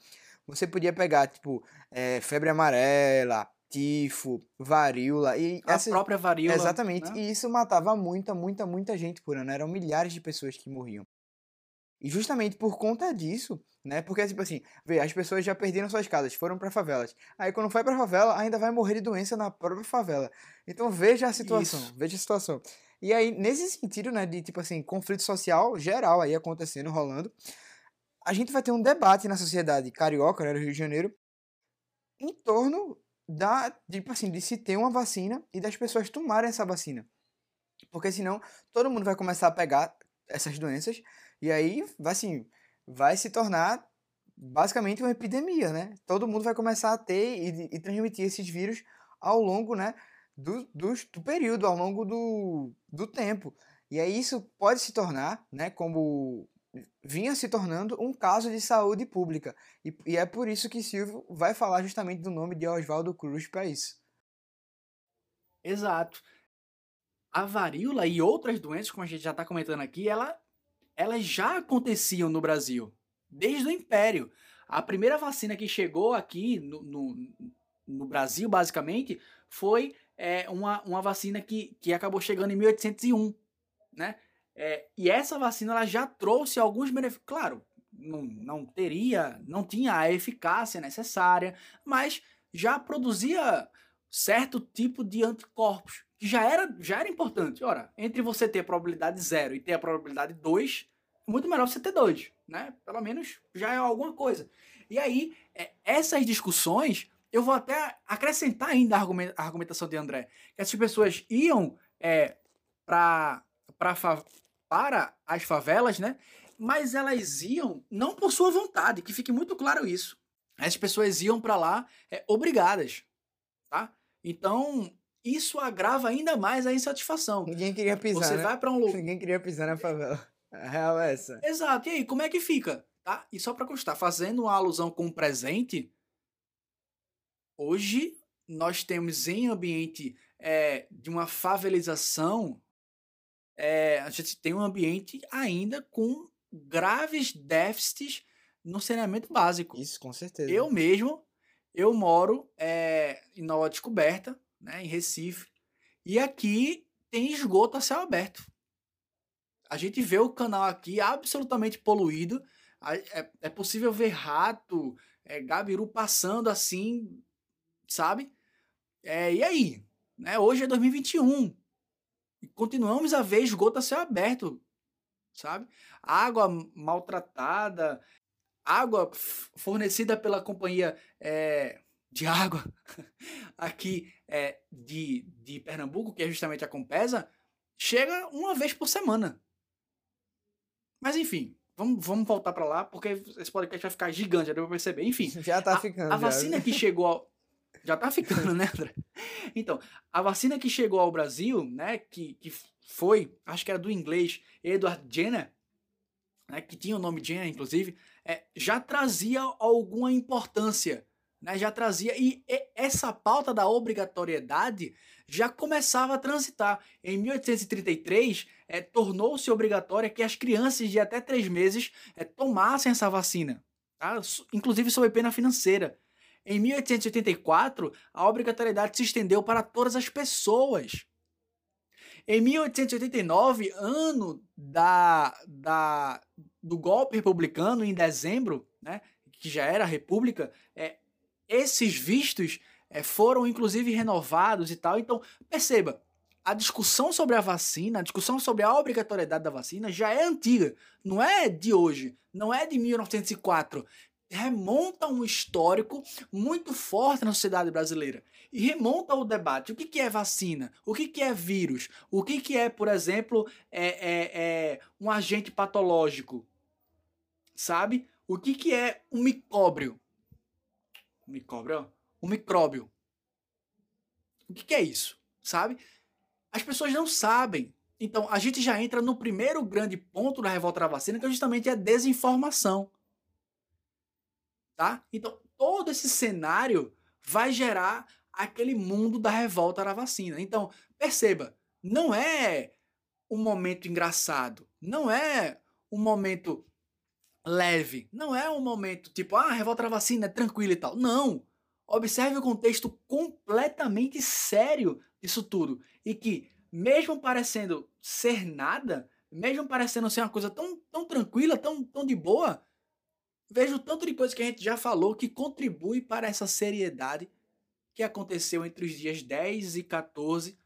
Você podia pegar, tipo, é, febre amarela, tifo, varíola e a essa... própria varíola. Exatamente. Né? E isso matava muita, muita, muita gente por ano. Eram milhares de pessoas que morriam. E justamente por conta disso, né? Porque, tipo assim, vê, as pessoas já perderam suas casas, foram para favelas. Aí, quando foi pra favela, ainda vai morrer de doença na própria favela. Então, veja a situação, Isso. veja a situação. E aí, nesse sentido, né, de, tipo assim, conflito social geral aí acontecendo, rolando, a gente vai ter um debate na sociedade carioca, né, do Rio de Janeiro, em torno da, tipo assim, de se ter uma vacina e das pessoas tomarem essa vacina. Porque senão todo mundo vai começar a pegar essas doenças e aí assim, vai se tornar basicamente uma epidemia, né? Todo mundo vai começar a ter e, e transmitir esses vírus ao longo, né, do, do, do período, ao longo do, do tempo. E aí isso pode se tornar, né, como vinha se tornando um caso de saúde pública. E, e é por isso que Silvio vai falar justamente do nome de Oswaldo Cruz para isso. Exato. A varíola e outras doenças, como a gente já está comentando aqui, ela, elas já aconteciam no Brasil, desde o Império. A primeira vacina que chegou aqui no, no, no Brasil, basicamente, foi é, uma, uma vacina que, que acabou chegando em 1801, né? É, e essa vacina ela já trouxe alguns benefícios. Claro, não, não teria, não tinha a eficácia necessária, mas já produzia certo tipo de anticorpos, que já era, já era importante. Ora, entre você ter a probabilidade zero e ter a probabilidade 2, é muito melhor você ter dois, né? Pelo menos já é alguma coisa. E aí, é, essas discussões, eu vou até acrescentar ainda a argumentação de André, que essas pessoas iam é, para para as favelas, né? Mas elas iam não por sua vontade, que fique muito claro isso. As pessoas iam para lá é, obrigadas, tá? Então, isso agrava ainda mais a insatisfação. Ninguém queria pisar, Você né? vai para um lugar... Ninguém queria pisar na favela. A real é essa. Exato. E aí, como é que fica? Tá? E só para constar, fazendo uma alusão com o presente, hoje nós temos em ambiente é, de uma favelização é, a gente tem um ambiente ainda com graves déficits no saneamento básico. Isso, com certeza. Eu mesmo, eu moro é, em Nova Descoberta, né, em Recife, e aqui tem esgoto a céu aberto. A gente vê o canal aqui absolutamente poluído, é, é possível ver rato, é, gabiru passando assim, sabe? É, e aí? Né, hoje é 2021 e continuamos a ver esgoto a céu aberto, sabe? Água maltratada, água fornecida pela companhia é, de água aqui é, de, de Pernambuco, que é justamente a Compesa, chega uma vez por semana. Mas enfim, vamos, vamos voltar para lá, porque esse podcast vai ficar gigante, já deu pra perceber. Enfim. Já tá ficando. A, a vacina que chegou. Já tá ficando, né, André? Então, a vacina que chegou ao Brasil, né, que, que foi, acho que era do inglês, Edward Jenner, né, que tinha o nome Jenner, inclusive, é, já trazia alguma importância, né, já trazia, e, e essa pauta da obrigatoriedade já começava a transitar. Em 1833, é, tornou-se obrigatória que as crianças de até três meses é, tomassem essa vacina, tá? inclusive sob pena financeira. Em 1884, a obrigatoriedade se estendeu para todas as pessoas. Em 1889, ano da, da, do golpe republicano, em dezembro, né, que já era república, é, esses vistos é, foram inclusive renovados e tal. Então, perceba, a discussão sobre a vacina, a discussão sobre a obrigatoriedade da vacina já é antiga, não é de hoje, não é de 1904 remonta um histórico muito forte na sociedade brasileira e remonta o debate. O que, que é vacina? O que, que é vírus? O que, que é, por exemplo, é, é, é um agente patológico? Sabe? O que, que é um micróbio? Um micróbio? Um micróbio. O que, que é isso? Sabe? As pessoas não sabem. Então, a gente já entra no primeiro grande ponto da revolta da vacina, que é justamente a desinformação tá? Então, todo esse cenário vai gerar aquele mundo da revolta da vacina. Então, perceba, não é um momento engraçado, não é um momento leve, não é um momento tipo, ah, a revolta da vacina é tranquila e tal. Não! Observe o contexto completamente sério disso tudo. E que, mesmo parecendo ser nada, mesmo parecendo ser uma coisa tão, tão tranquila, tão, tão de boa, Vejo tanto de coisa que a gente já falou que contribui para essa seriedade que aconteceu entre os dias 10 e 14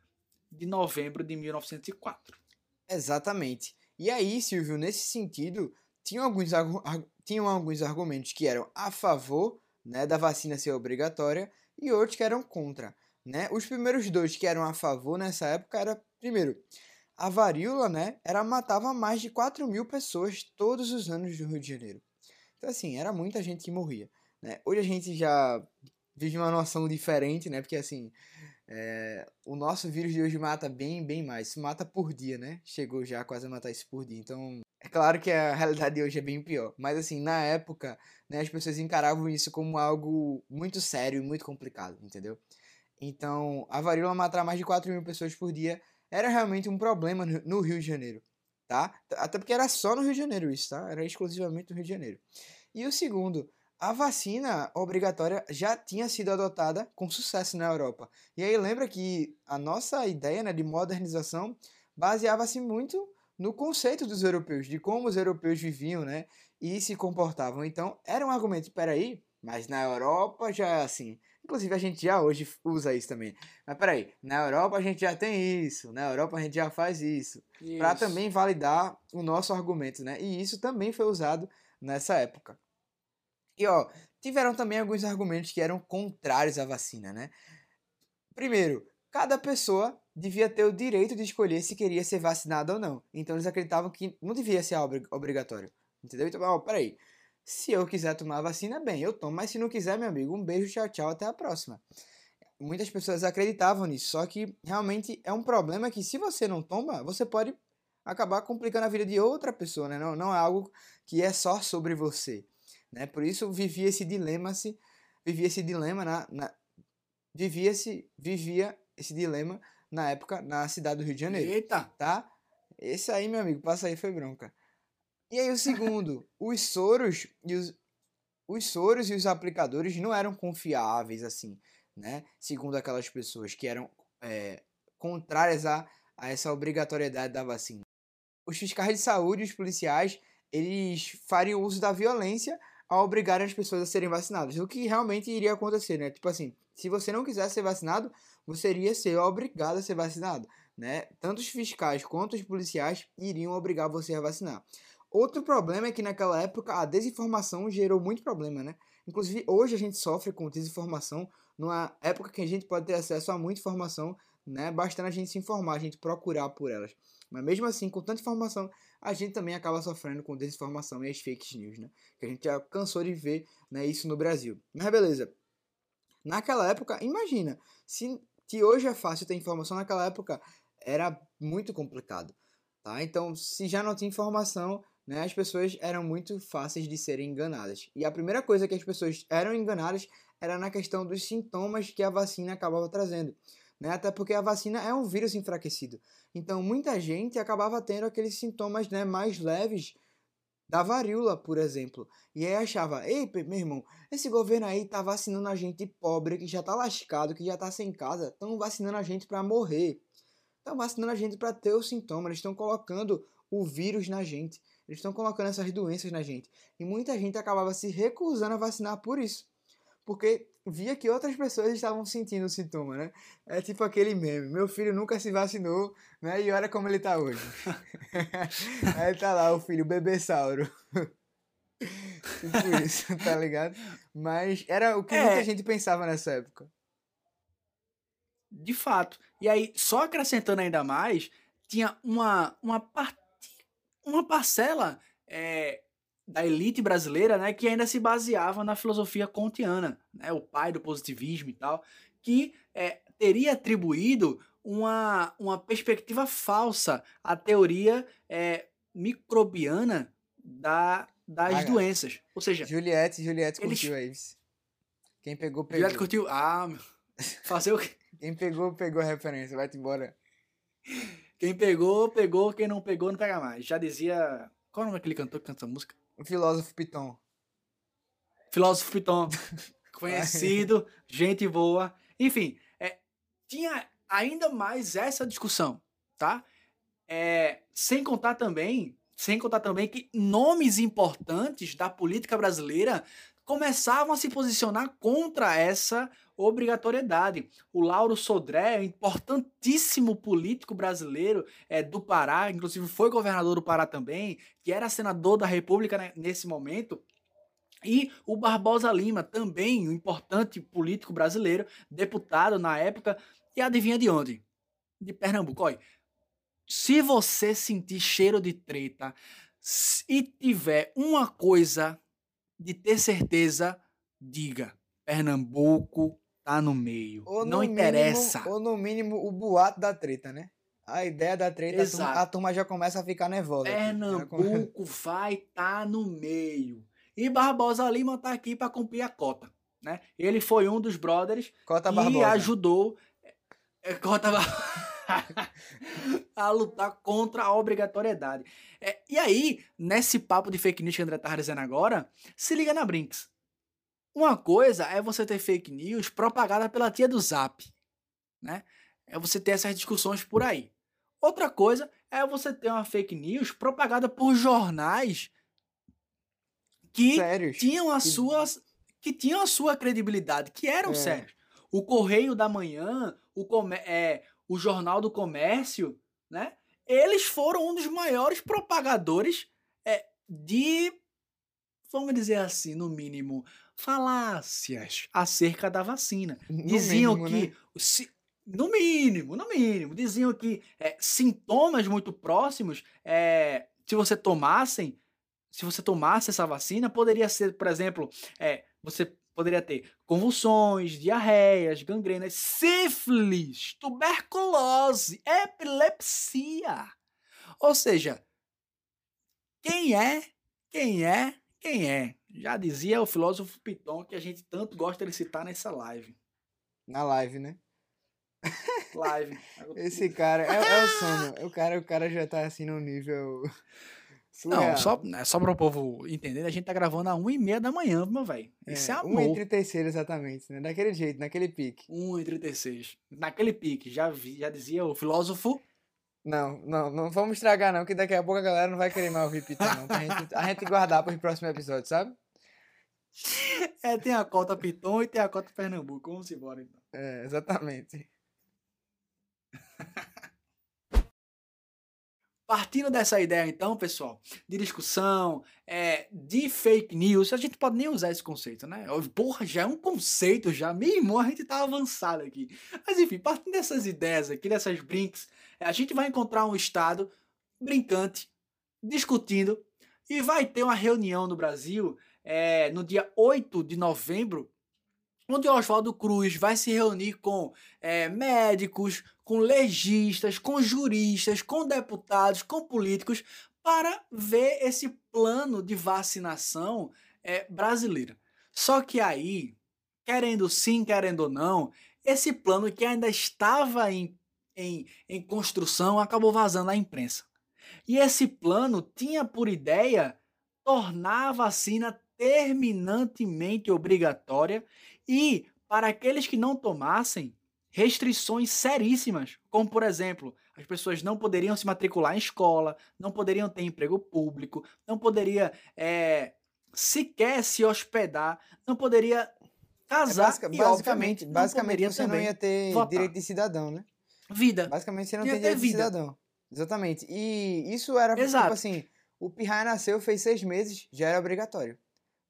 de novembro de 1904. Exatamente. E aí, Silvio, nesse sentido, tinham alguns, tinham alguns argumentos que eram a favor né, da vacina ser obrigatória e outros que eram contra. Né? Os primeiros dois que eram a favor nessa época era, primeiro, a varíola né, era matava mais de 4 mil pessoas todos os anos no Rio de Janeiro. Então, assim, era muita gente que morria. Né? Hoje a gente já vive uma noção diferente, né? Porque, assim, é, o nosso vírus de hoje mata bem, bem mais. Se mata por dia, né? Chegou já quase a matar isso por dia. Então, é claro que a realidade de hoje é bem pior. Mas, assim, na época, né, as pessoas encaravam isso como algo muito sério e muito complicado, entendeu? Então, a varíola matar mais de 4 mil pessoas por dia era realmente um problema no Rio de Janeiro tá? Até porque era só no Rio de Janeiro isso, tá? Era exclusivamente no Rio de Janeiro. E o segundo, a vacina obrigatória já tinha sido adotada com sucesso na Europa. E aí lembra que a nossa ideia né, de modernização baseava-se muito no conceito dos europeus, de como os europeus viviam, né? E se comportavam. Então, era um argumento, espera aí, mas na Europa já é assim. Inclusive, a gente já hoje usa isso também. Mas peraí, na Europa a gente já tem isso, na Europa a gente já faz isso. isso. Para também validar o nosso argumento, né? E isso também foi usado nessa época. E ó, tiveram também alguns argumentos que eram contrários à vacina, né? Primeiro, cada pessoa devia ter o direito de escolher se queria ser vacinado ou não. Então eles acreditavam que não devia ser obrigatório. Entendeu? Então, ó, peraí. Se eu quiser tomar a vacina, bem, eu tomo. Mas se não quiser, meu amigo, um beijo, tchau, tchau, até a próxima. Muitas pessoas acreditavam nisso, só que realmente é um problema que se você não toma, você pode acabar complicando a vida de outra pessoa, né? Não, não é algo que é só sobre você, né? Por isso vivia esse dilema, se vivia esse dilema na, na vivia se vivia esse dilema na época na cidade do Rio de Janeiro. Eita, tá? Esse aí, meu amigo, passa aí foi bronca. E aí o segundo, os soros e os, os soros e os aplicadores não eram confiáveis assim, né? Segundo aquelas pessoas que eram é, contrárias a, a essa obrigatoriedade da vacina. Os fiscais de saúde e os policiais, eles fariam uso da violência ao obrigar as pessoas a serem vacinadas. O que realmente iria acontecer, né? Tipo assim, se você não quisesse ser vacinado, você iria ser obrigado a ser vacinado, né? Tanto os fiscais quanto os policiais iriam obrigar você a vacinar. Outro problema é que naquela época a desinformação gerou muito problema, né? Inclusive, hoje a gente sofre com desinformação, numa época que a gente pode ter acesso a muita informação, né? Bastando a gente se informar, a gente procurar por elas. Mas mesmo assim, com tanta informação, a gente também acaba sofrendo com desinformação e as fake news, né? Que a gente já cansou de ver né, isso no Brasil. Mas beleza. Naquela época, imagina, se, se hoje é fácil ter informação, naquela época era muito complicado. Tá? Então, se já não tinha informação, né, as pessoas eram muito fáceis de serem enganadas. E a primeira coisa que as pessoas eram enganadas era na questão dos sintomas que a vacina acabava trazendo. Né? Até porque a vacina é um vírus enfraquecido. Então, muita gente acabava tendo aqueles sintomas né, mais leves da varíola, por exemplo. E aí achava, ei, meu irmão, esse governo aí tá vacinando a gente pobre, que já tá lascado, que já tá sem casa, estão vacinando a gente para morrer. Estão vacinando a gente para ter os sintomas, estão colocando o vírus na gente. Eles estão colocando essas doenças na gente. E muita gente acabava se recusando a vacinar por isso. Porque via que outras pessoas estavam sentindo o sintoma, né? É tipo aquele meme, meu filho nunca se vacinou, né? E olha como ele tá hoje. Aí tá lá o filho, o bebê-sauro. tipo isso, tá ligado? Mas era o que é. muita gente pensava nessa época. De fato. E aí, só acrescentando ainda mais, tinha uma, uma, part... uma parcela é, da elite brasileira, né, que ainda se baseava na filosofia kantiana, né, o pai do positivismo e tal, que é, teria atribuído uma, uma perspectiva falsa à teoria é, microbiana da, das ah, doenças. Ou seja, Juliette, Juliette eles... curtiu aí. Quem pegou, pegou. Juliette curtiu. Ah. Fazer o quê? Quem pegou, pegou a referência. Vai-te embora. Quem pegou, pegou. Quem não pegou, não pega mais. Já dizia. Qual é o nome daquele cantor que canta essa música? O filósofo Piton. Filósofo Piton. Conhecido, gente boa. Enfim, é, tinha ainda mais essa discussão, tá? É, sem contar também, sem contar também que nomes importantes da política brasileira começavam a se posicionar contra essa obrigatoriedade. O Lauro Sodré, importantíssimo político brasileiro é, do Pará, inclusive foi governador do Pará também, que era senador da República né, nesse momento, e o Barbosa Lima, também um importante político brasileiro, deputado na época, e adivinha de onde? De Pernambuco. Olha, se você sentir cheiro de treta e tiver uma coisa de ter certeza, diga. Pernambuco tá no meio. Ou não no interessa. Mínimo, ou no mínimo o boato da treta, né? A ideia da treta, a turma, a turma, já começa a ficar nervosa. Pernambuco vai tá no meio. E Barbosa Lima tá aqui para cumprir a cota, né? Ele foi um dos brothers cota Barbosa. ajudou é, cota a lutar contra a obrigatoriedade. É, e aí, nesse papo de fake news que o André tá dizendo agora, se liga na Brinks. Uma coisa é você ter fake news propagada pela tia do Zap, né? É você ter essas discussões por aí. Outra coisa é você ter uma fake news propagada por jornais que Sérios? tinham as suas que tinham a sua credibilidade, que eram é. sérios. O Correio da Manhã, o, é, o Jornal do Comércio, né? Eles foram um dos maiores propagadores é, de, vamos dizer assim, no mínimo, falácias acerca da vacina. No diziam mínimo, que. Né? Se, no mínimo, no mínimo. Diziam que é, sintomas muito próximos, é, se você tomassem, se você tomasse essa vacina, poderia ser, por exemplo, é, você poderia ter convulsões, diarreias, gangrenas, sífilis, tuberculose, epilepsia. Ou seja, quem é, quem é, quem é? Já dizia o filósofo Piton que a gente tanto gosta de citar nessa live. Na live, né? Live. Esse cara é, é o sono. O cara, o cara já tá assim no nível não, só, né, só para o povo entender, a gente tá gravando a 1 e meia da manhã, meu velho. Isso é, é amor. 1 e 36 exatamente, né? Daquele jeito, naquele pique. 1 e 36. Naquele pique, já, vi, já dizia o filósofo. Não, não, não vamos estragar não, que daqui a pouco a galera não vai querer mais ouvir Piton, não. Pra gente, a gente guardar para os próximos episódios, sabe? É, tem a cota Piton e tem a cota Pernambuco. Vamos embora, então. É, exatamente. Partindo dessa ideia, então, pessoal, de discussão, é, de fake news, a gente pode nem usar esse conceito, né? Porra, já é um conceito, já. Meu irmão, a gente tá avançado aqui. Mas enfim, partindo dessas ideias aqui, dessas brinks, a gente vai encontrar um Estado brincante, discutindo, e vai ter uma reunião no Brasil é, no dia 8 de novembro, onde Oswaldo Cruz vai se reunir com é, médicos, com legistas, com juristas, com deputados, com políticos, para ver esse plano de vacinação é, brasileira. Só que aí, querendo sim, querendo não, esse plano que ainda estava em, em, em construção acabou vazando à imprensa. E esse plano tinha por ideia tornar a vacina terminantemente obrigatória e, para aqueles que não tomassem, restrições seríssimas, como por exemplo, as pessoas não poderiam se matricular em escola, não poderiam ter emprego público, não poderia é, sequer se hospedar, não poderia casar é basic, e, basicamente, basicamente você não ia ter votar. direito de cidadão, né? Vida. Basicamente você não tem direito vida. de cidadão. Exatamente. E isso era tipo Exato. tipo assim, o Pirraia nasceu, fez seis meses, já era obrigatório.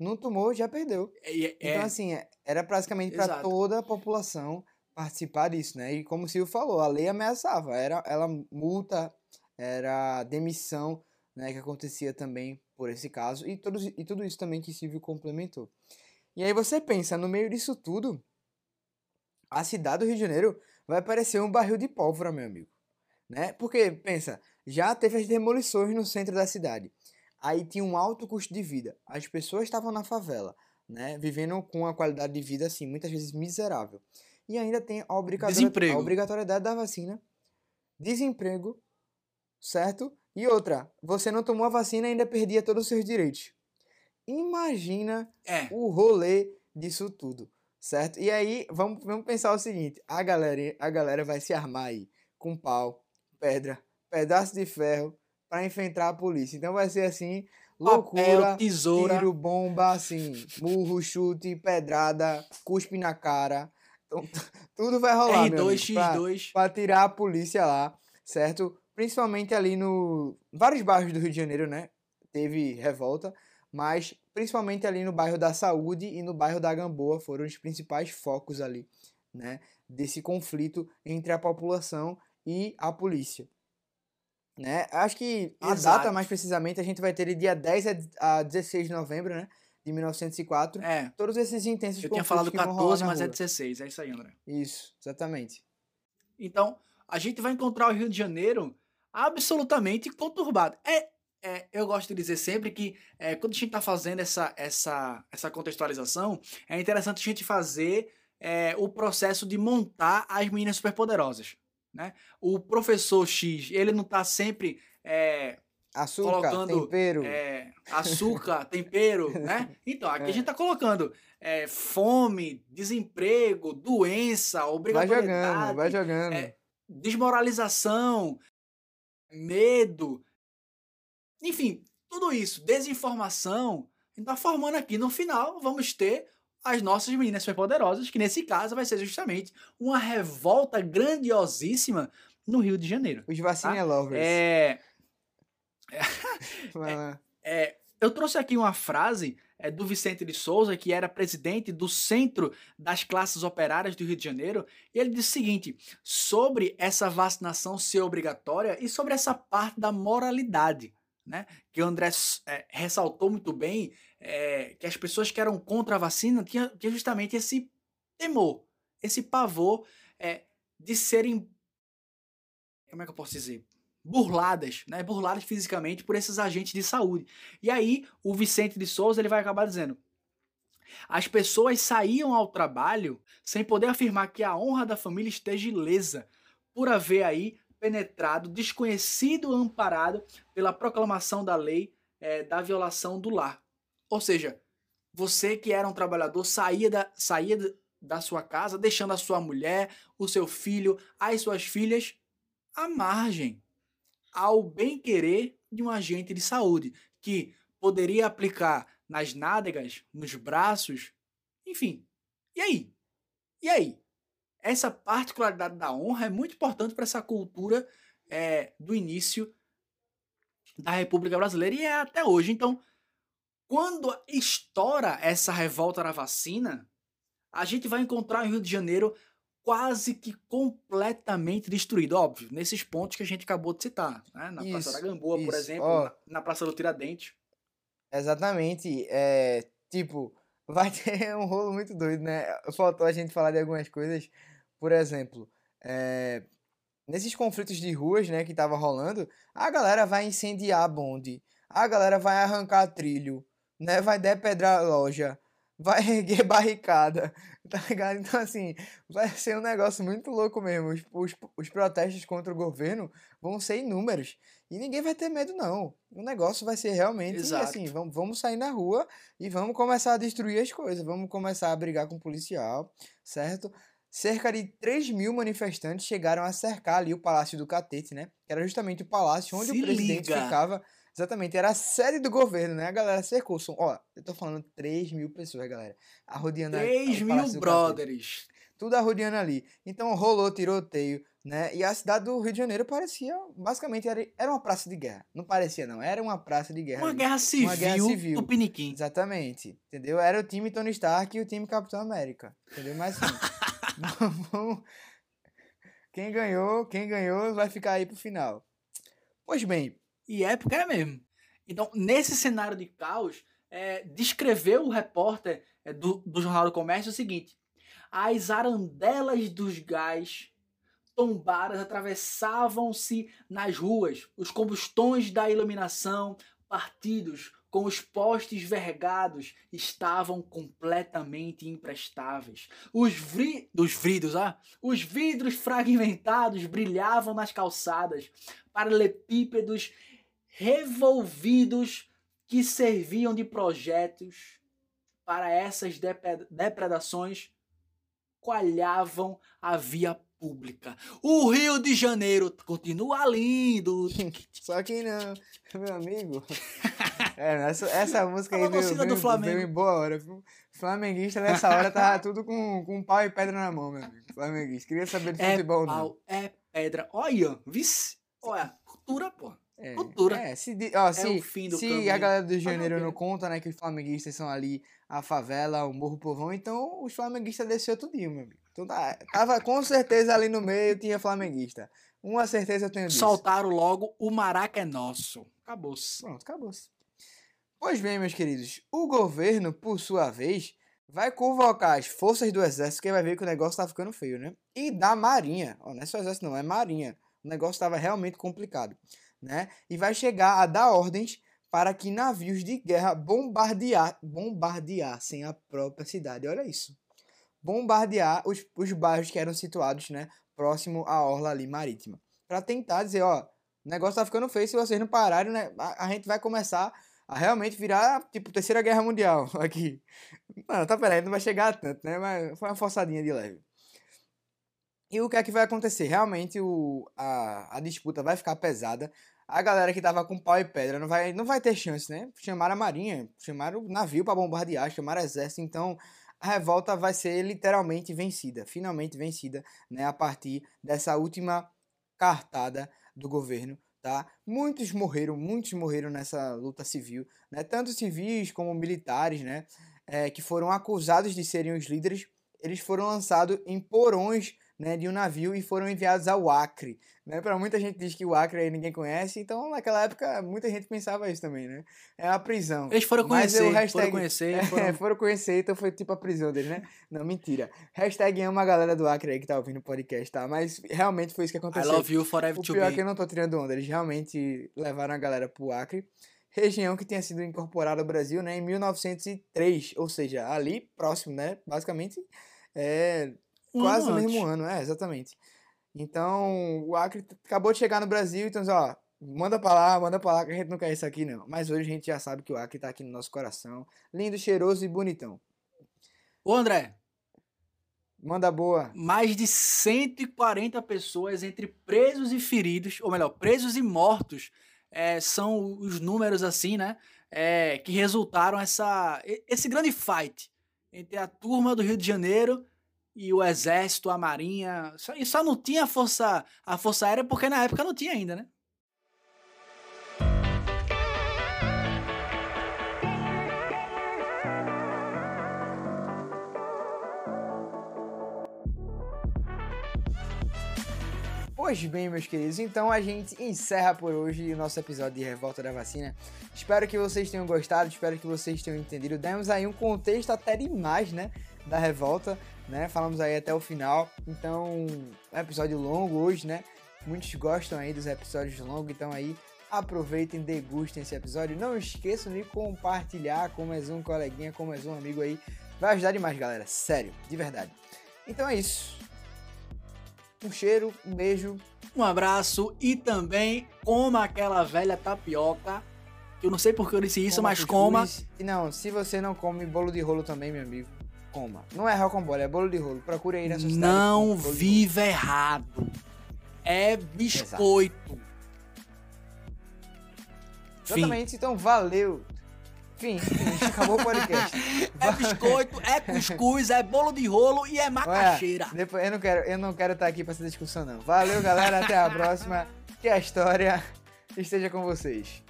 Não tomou, já perdeu. É, é, então, assim, é, era praticamente para toda a população participar disso, né? E como o Silvio falou, a lei ameaçava. Era, ela multa, era demissão, né? Que acontecia também por esse caso. E, todos, e tudo isso também que Silvio complementou. E aí você pensa, no meio disso tudo, a cidade do Rio de Janeiro vai parecer um barril de pólvora, meu amigo. Né? Porque, pensa, já teve as demolições no centro da cidade. Aí tinha um alto custo de vida. As pessoas estavam na favela, né? Vivendo com uma qualidade de vida, assim, muitas vezes miserável. E ainda tem a, obrigatoriedade, a obrigatoriedade da vacina, desemprego, certo? E outra, você não tomou a vacina e ainda perdia todos os seus direitos. Imagina é. o rolê disso tudo, certo? E aí, vamos, vamos pensar o seguinte: a galera, a galera vai se armar aí com pau, pedra, pedaço de ferro para enfrentar a polícia. Então vai ser assim, loucura, Papel, tesoura. tiro, bomba, assim, murro, chute, pedrada, cuspe na cara. Então, tudo vai rolar, R2, meu X2. Pra, pra tirar a polícia lá, certo? Principalmente ali no... Vários bairros do Rio de Janeiro, né? Teve revolta, mas principalmente ali no bairro da Saúde e no bairro da Gamboa foram os principais focos ali, né? Desse conflito entre a população e a polícia. Né? Acho que a Exato. data, mais precisamente, a gente vai ter de dia 10 a 16 de novembro, né? De 1904. É. Todos esses intensos Eu tinha falado 14, mas é 16. É isso aí, André. Isso, exatamente. Então, a gente vai encontrar o Rio de Janeiro absolutamente conturbado. É, é, eu gosto de dizer sempre que é, quando a gente está fazendo essa, essa, essa contextualização, é interessante a gente fazer é, o processo de montar as meninas superpoderosas. Né? O professor X, ele não está sempre é, açúcar, colocando tempero. É, açúcar, tempero, né? Então, aqui é. a gente está colocando é, fome, desemprego, doença, obrigatoriedade. Vai jogando, vai jogando. É, desmoralização, medo, enfim, tudo isso, desinformação, a gente está formando aqui. No final, vamos ter as nossas meninas superpoderosas, que nesse caso vai ser justamente uma revolta grandiosíssima no Rio de Janeiro. Os vacina tá? lovers. É... é... é... Eu trouxe aqui uma frase é, do Vicente de Souza, que era presidente do Centro das Classes Operárias do Rio de Janeiro, e ele disse o seguinte: sobre essa vacinação ser obrigatória e sobre essa parte da moralidade, né? Que o André é, ressaltou muito bem é, que as pessoas que eram contra a vacina tinham, justamente esse temor, esse pavor é, de serem, como é que eu posso dizer, burladas, né? Burladas fisicamente por esses agentes de saúde. E aí o Vicente de Souza ele vai acabar dizendo: as pessoas saíam ao trabalho sem poder afirmar que a honra da família esteja ilesa por haver aí penetrado, desconhecido, amparado pela proclamação da lei é, da violação do lar. Ou seja, você que era um trabalhador saía da, saía da sua casa, deixando a sua mulher, o seu filho, as suas filhas à margem, ao bem-querer de um agente de saúde, que poderia aplicar nas nádegas, nos braços, enfim. E aí? E aí? Essa particularidade da honra é muito importante para essa cultura é, do início da República Brasileira e é até hoje. Então, quando estoura essa revolta da vacina, a gente vai encontrar o Rio de Janeiro quase que completamente destruído. Óbvio, nesses pontos que a gente acabou de citar. Né? Na isso, Praça da Gamboa, isso. por exemplo, oh, na, na, Praça do Tiradentes. Exatamente. É, tipo, vai ter um rolo muito doido, né? Faltou a gente falar de algumas coisas. Por exemplo, é, nesses conflitos de ruas, né, que tava rolando, a galera vai incendiar a bonde, a galera vai arrancar trilho, né, vai depedrar loja, vai erguer barricada, tá ligado? Então, assim, vai ser um negócio muito louco mesmo. Os, os, os, protestos contra o governo vão ser inúmeros. E ninguém vai ter medo, não. O negócio vai ser realmente Exato. assim: vamos, vamos sair na rua e vamos começar a destruir as coisas. Vamos começar a brigar com o policial, certo? Cerca de 3 mil manifestantes chegaram a cercar ali o Palácio do Catete, né? Que era justamente o palácio onde Se o presidente liga. ficava Exatamente, era a sede do governo, né? A galera cercou. São, ó, eu tô falando 3 mil pessoas, galera. Arrodeando 3 mil brothers. Tudo arrodeando ali. Então rolou tiroteio, né? E a cidade do Rio de Janeiro parecia, basicamente, era, era uma praça de guerra. Não parecia, não. Era uma praça de guerra. Uma, guerra civil, uma guerra civil. Exatamente. Entendeu? Era o time Tony Stark e o time Capitão América. Entendeu? Mas assim, quem ganhou, quem ganhou vai ficar aí pro final. Pois bem, e época é mesmo. Então, nesse cenário de caos, é, descreveu o repórter é, do, do Jornal do Comércio o seguinte: as arandelas dos gás tombadas atravessavam-se nas ruas, os combustões da iluminação partidos com os postes vergados estavam completamente imprestáveis. Os, vri... Dos vidros, ah? os vidros fragmentados brilhavam nas calçadas, paralelepípedos revolvidos que serviam de projetos para essas depredações coalhavam a via pública. O Rio de Janeiro continua lindo. Só que não, meu amigo. É, essa, essa música aí veio, veio, do Flamengo. veio em boa hora. Flamenguista nessa hora tava tudo com, com pau e pedra na mão, meu amigo. Flamenguista. Queria saber de é futebol, pau, não. É pedra. Olha, vice. Olha, cultura, pô. É, cultura. É, se, ó, é se, se a galera do Janeiro não conta, né, que os flamenguistas são ali a favela, o Morro Povão, então os flamenguistas desceu tudinho, meu amigo. Então tá, tava com certeza ali no meio tinha flamenguista. Uma certeza eu tenho disso. Soltaram logo o Maraca é nosso. Acabou-se. Pronto, acabou-se. Pois bem, meus queridos, o governo, por sua vez, vai convocar as forças do exército, que vai ver que o negócio tá ficando feio, né? E da marinha. Ó, não é só exército não, é marinha. O negócio estava realmente complicado né? E vai chegar a dar ordens para que navios de guerra bombardear, bombardeassem a própria cidade. Olha isso. Bombardear os, os bairros que eram situados, né, próximo à orla ali marítima. Para tentar dizer, ó, o negócio tá ficando feio, se vocês não pararem, né, a, a gente vai começar a realmente virar, tipo, terceira guerra mundial aqui. Não, tá peraí, não vai chegar a tanto, né, mas foi uma forçadinha de leve. E o que é que vai acontecer? Realmente o, a, a disputa vai ficar pesada. A galera que tava com pau e pedra não vai, não vai ter chance, né? Chamaram a marinha, chamaram o navio para bombardear, chamaram o exército, então a revolta vai ser literalmente vencida, finalmente vencida, né, a partir dessa última cartada do governo, tá? Muitos morreram, muitos morreram nessa luta civil, né? Tanto civis como militares, né, é, que foram acusados de serem os líderes, eles foram lançados em porões né, de um navio e foram enviados ao Acre. Né? Para muita gente diz que o Acre aí ninguém conhece, então naquela época muita gente pensava isso também, né? É uma prisão. Eles foram conhecer, Mas hashtag, foram conhecer. É, foram... foram conhecer, então foi tipo a prisão deles, né? Não, mentira. Hashtag ama a galera do Acre aí que tá ouvindo o podcast, tá? Mas realmente foi isso que aconteceu. I love you forever o pior é que eu não tô tirando onda, eles realmente levaram a galera pro Acre. Região que tinha sido incorporada ao Brasil, né, em 1903, ou seja, ali próximo, né, basicamente, é, um Quase no mesmo ano, é, exatamente. Então, o Acre acabou de chegar no Brasil, então, ó, manda pra lá, manda pra lá, que a gente não quer isso aqui, não. Mas hoje a gente já sabe que o Acre tá aqui no nosso coração. Lindo, cheiroso e bonitão. Ô, André. Manda boa. Mais de 140 pessoas entre presos e feridos, ou melhor, presos e mortos, é, são os números assim, né? É, que resultaram essa, esse grande fight entre a turma do Rio de Janeiro e o exército, a marinha, só, e só não tinha a força, a força aérea porque na época não tinha ainda, né? Pois bem, meus queridos, então a gente encerra por hoje o nosso episódio de Revolta da Vacina. Espero que vocês tenham gostado, espero que vocês tenham entendido. Demos aí um contexto até demais, né? Da revolta, né? Falamos aí até o final. Então, é um episódio longo hoje, né? Muitos gostam aí dos episódios longos, então aí aproveitem, degustem esse episódio. Não esqueçam de compartilhar com mais um coleguinha, com mais um amigo aí. Vai ajudar demais, galera. Sério, de verdade. Então é isso. Um cheiro, um beijo. Um abraço e também coma aquela velha tapioca. Eu não sei porque eu disse isso, mas coma. E não, se você não come bolo de rolo também, meu amigo, coma. Não é rocambole, é bolo de rolo. Procure aí na sua cidade. Não viva errado. É biscoito. Exato. Exatamente, então valeu. Fim, acabou o podcast. é biscoito, é cuscuz, é bolo de rolo e é macaxeira. Depois, eu não quero, eu não quero estar aqui para essa discussão não. Valeu, galera, até a próxima. Que a história esteja com vocês.